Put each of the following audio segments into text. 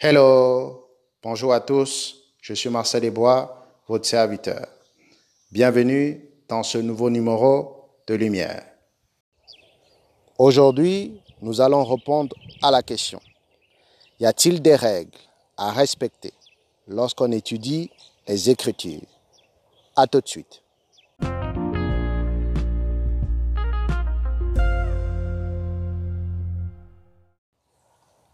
Hello, bonjour à tous, je suis Marcel Desbois, votre serviteur. Bienvenue dans ce nouveau numéro de Lumière. Aujourd'hui, nous allons répondre à la question. Y a-t-il des règles à respecter lorsqu'on étudie les Écritures? À tout de suite.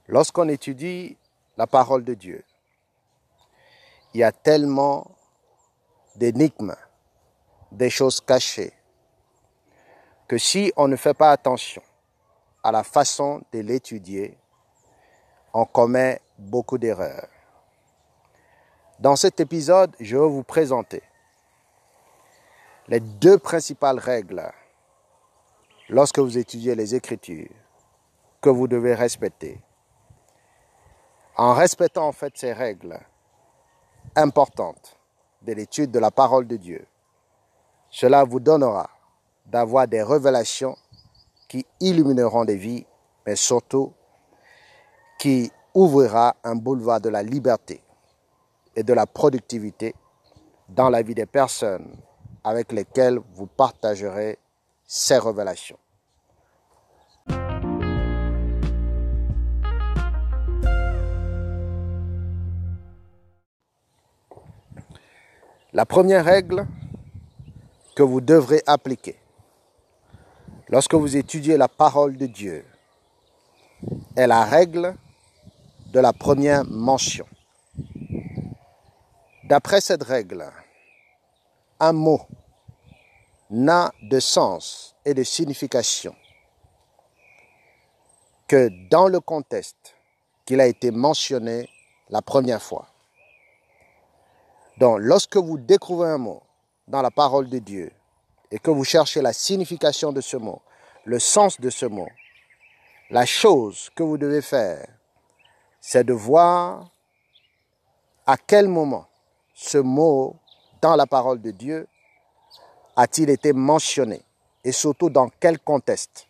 Lorsqu'on étudie la parole de Dieu. Il y a tellement d'énigmes, des choses cachées, que si on ne fait pas attention à la façon de l'étudier, on commet beaucoup d'erreurs. Dans cet épisode, je vais vous présenter les deux principales règles lorsque vous étudiez les Écritures que vous devez respecter en respectant en fait ces règles importantes de l'étude de la parole de Dieu, cela vous donnera d'avoir des révélations qui illumineront des vies, mais surtout qui ouvrira un boulevard de la liberté et de la productivité dans la vie des personnes avec lesquelles vous partagerez ces révélations. La première règle que vous devrez appliquer lorsque vous étudiez la parole de Dieu est la règle de la première mention. D'après cette règle, un mot n'a de sens et de signification que dans le contexte qu'il a été mentionné la première fois. Donc, lorsque vous découvrez un mot dans la parole de Dieu et que vous cherchez la signification de ce mot, le sens de ce mot, la chose que vous devez faire, c'est de voir à quel moment ce mot dans la parole de Dieu a-t-il été mentionné et surtout dans quel contexte.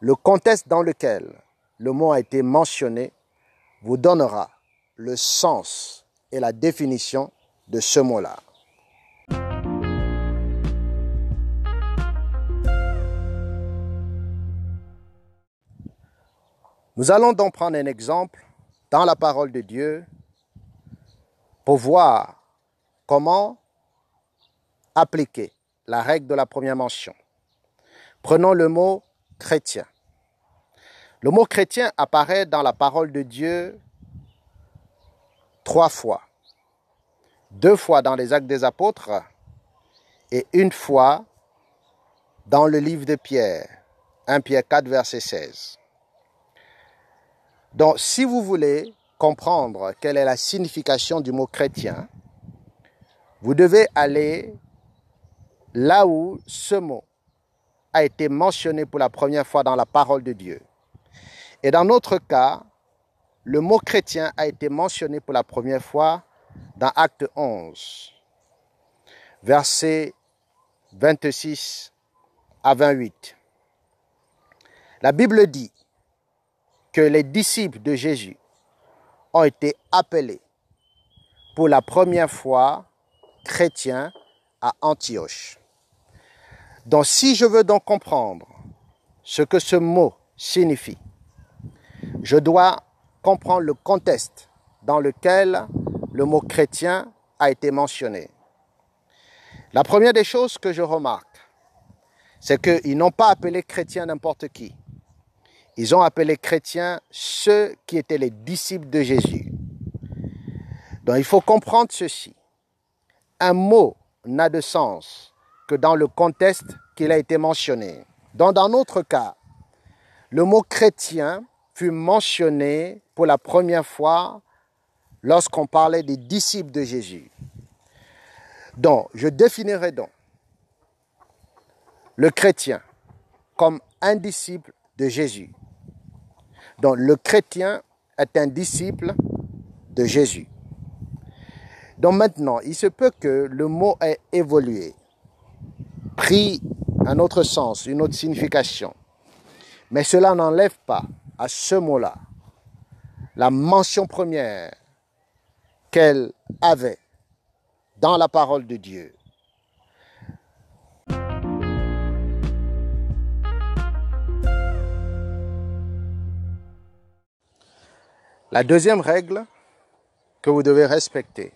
Le contexte dans lequel le mot a été mentionné vous donnera le sens et la définition de ce mot-là. Nous allons donc prendre un exemple dans la parole de Dieu pour voir comment appliquer la règle de la première mention. Prenons le mot chrétien. Le mot chrétien apparaît dans la parole de Dieu trois fois deux fois dans les actes des apôtres et une fois dans le livre de Pierre, 1 Pierre 4, verset 16. Donc, si vous voulez comprendre quelle est la signification du mot chrétien, vous devez aller là où ce mot a été mentionné pour la première fois dans la parole de Dieu. Et dans notre cas, le mot chrétien a été mentionné pour la première fois dans Acte 11, versets 26 à 28. La Bible dit que les disciples de Jésus ont été appelés pour la première fois chrétiens à Antioche. Donc si je veux donc comprendre ce que ce mot signifie, je dois comprendre le contexte dans lequel le mot chrétien a été mentionné. La première des choses que je remarque, c'est qu'ils n'ont pas appelé chrétien n'importe qui. Ils ont appelé chrétiens ceux qui étaient les disciples de Jésus. Donc il faut comprendre ceci. Un mot n'a de sens que dans le contexte qu'il a été mentionné. Donc dans notre cas, le mot chrétien fut mentionné pour la première fois lorsqu'on parlait des disciples de Jésus. Donc, je définirai donc le chrétien comme un disciple de Jésus. Donc, le chrétien est un disciple de Jésus. Donc maintenant, il se peut que le mot ait évolué, pris un autre sens, une autre signification. Mais cela n'enlève pas à ce mot-là la mention première qu'elle avait dans la parole de Dieu. La deuxième règle que vous devez respecter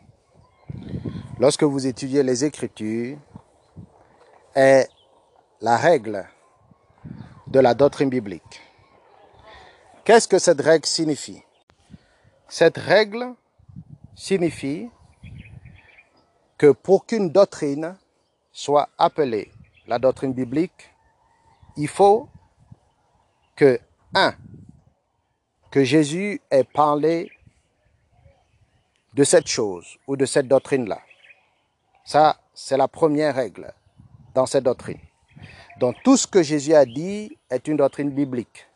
lorsque vous étudiez les Écritures est la règle de la doctrine biblique. Qu'est-ce que cette règle signifie? Cette règle signifie que pour qu'une doctrine soit appelée la doctrine biblique, il faut que, un, que Jésus ait parlé de cette chose ou de cette doctrine-là. Ça, c'est la première règle dans cette doctrine. Donc tout ce que Jésus a dit est une doctrine biblique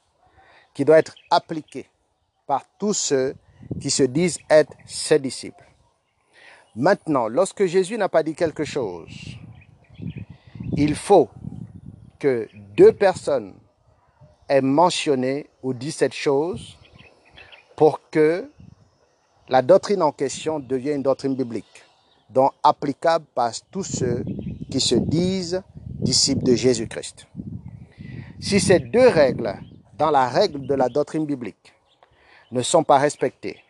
qui doit être appliquée par tous ceux qui se disent être ses disciples. Maintenant, lorsque Jésus n'a pas dit quelque chose, il faut que deux personnes aient mentionné ou dit cette chose pour que la doctrine en question devienne une doctrine biblique, donc applicable par tous ceux qui se disent disciples de Jésus-Christ. Si ces deux règles dans la règle de la doctrine biblique ne sont pas respectées,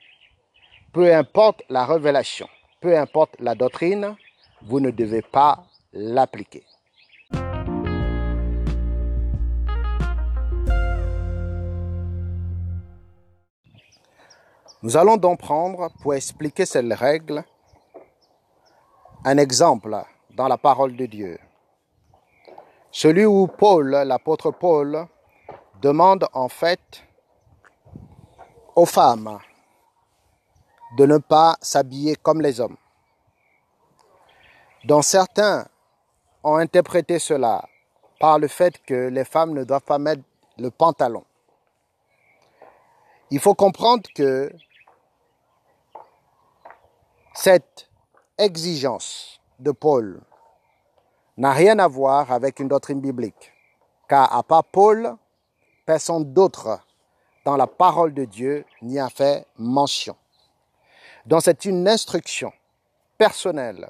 peu importe la révélation, peu importe la doctrine, vous ne devez pas l'appliquer. Nous allons donc prendre, pour expliquer cette règle, un exemple dans la parole de Dieu. Celui où Paul, l'apôtre Paul, demande en fait aux femmes de ne pas s'habiller comme les hommes. Dont certains ont interprété cela par le fait que les femmes ne doivent pas mettre le pantalon. Il faut comprendre que cette exigence de Paul n'a rien à voir avec une doctrine biblique, car à part Paul, personne d'autre dans la parole de Dieu n'y a fait mention. Donc c'est une instruction personnelle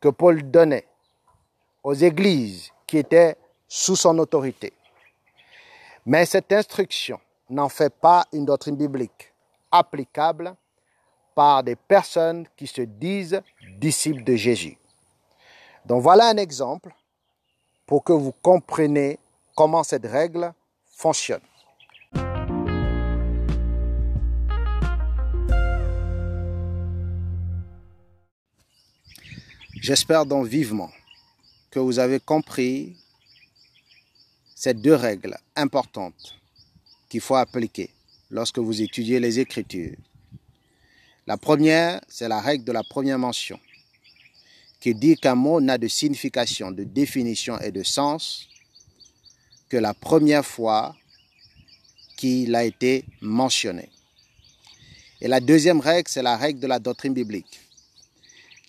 que Paul donnait aux églises qui étaient sous son autorité. Mais cette instruction n'en fait pas une doctrine biblique applicable par des personnes qui se disent disciples de Jésus. Donc voilà un exemple pour que vous compreniez comment cette règle fonctionne. J'espère donc vivement que vous avez compris ces deux règles importantes qu'il faut appliquer lorsque vous étudiez les Écritures la première, c'est la règle de la première mention, qui dit qu'un mot n'a de signification, de définition et de sens que la première fois qu'il a été mentionné. Et la deuxième règle, c'est la règle de la doctrine biblique,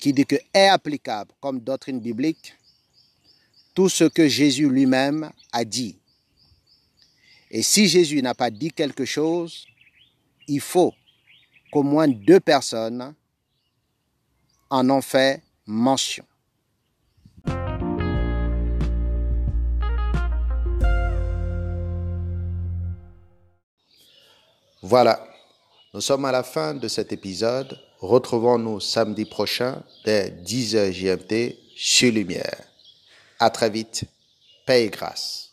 qui dit que est applicable comme doctrine biblique tout ce que Jésus lui-même a dit. Et si Jésus n'a pas dit quelque chose, il faut qu'au moins deux personnes en ont fait mention. Voilà, nous sommes à la fin de cet épisode. Retrouvons-nous samedi prochain dès 10h GMT chez Lumière. À très vite. Paix et grâce.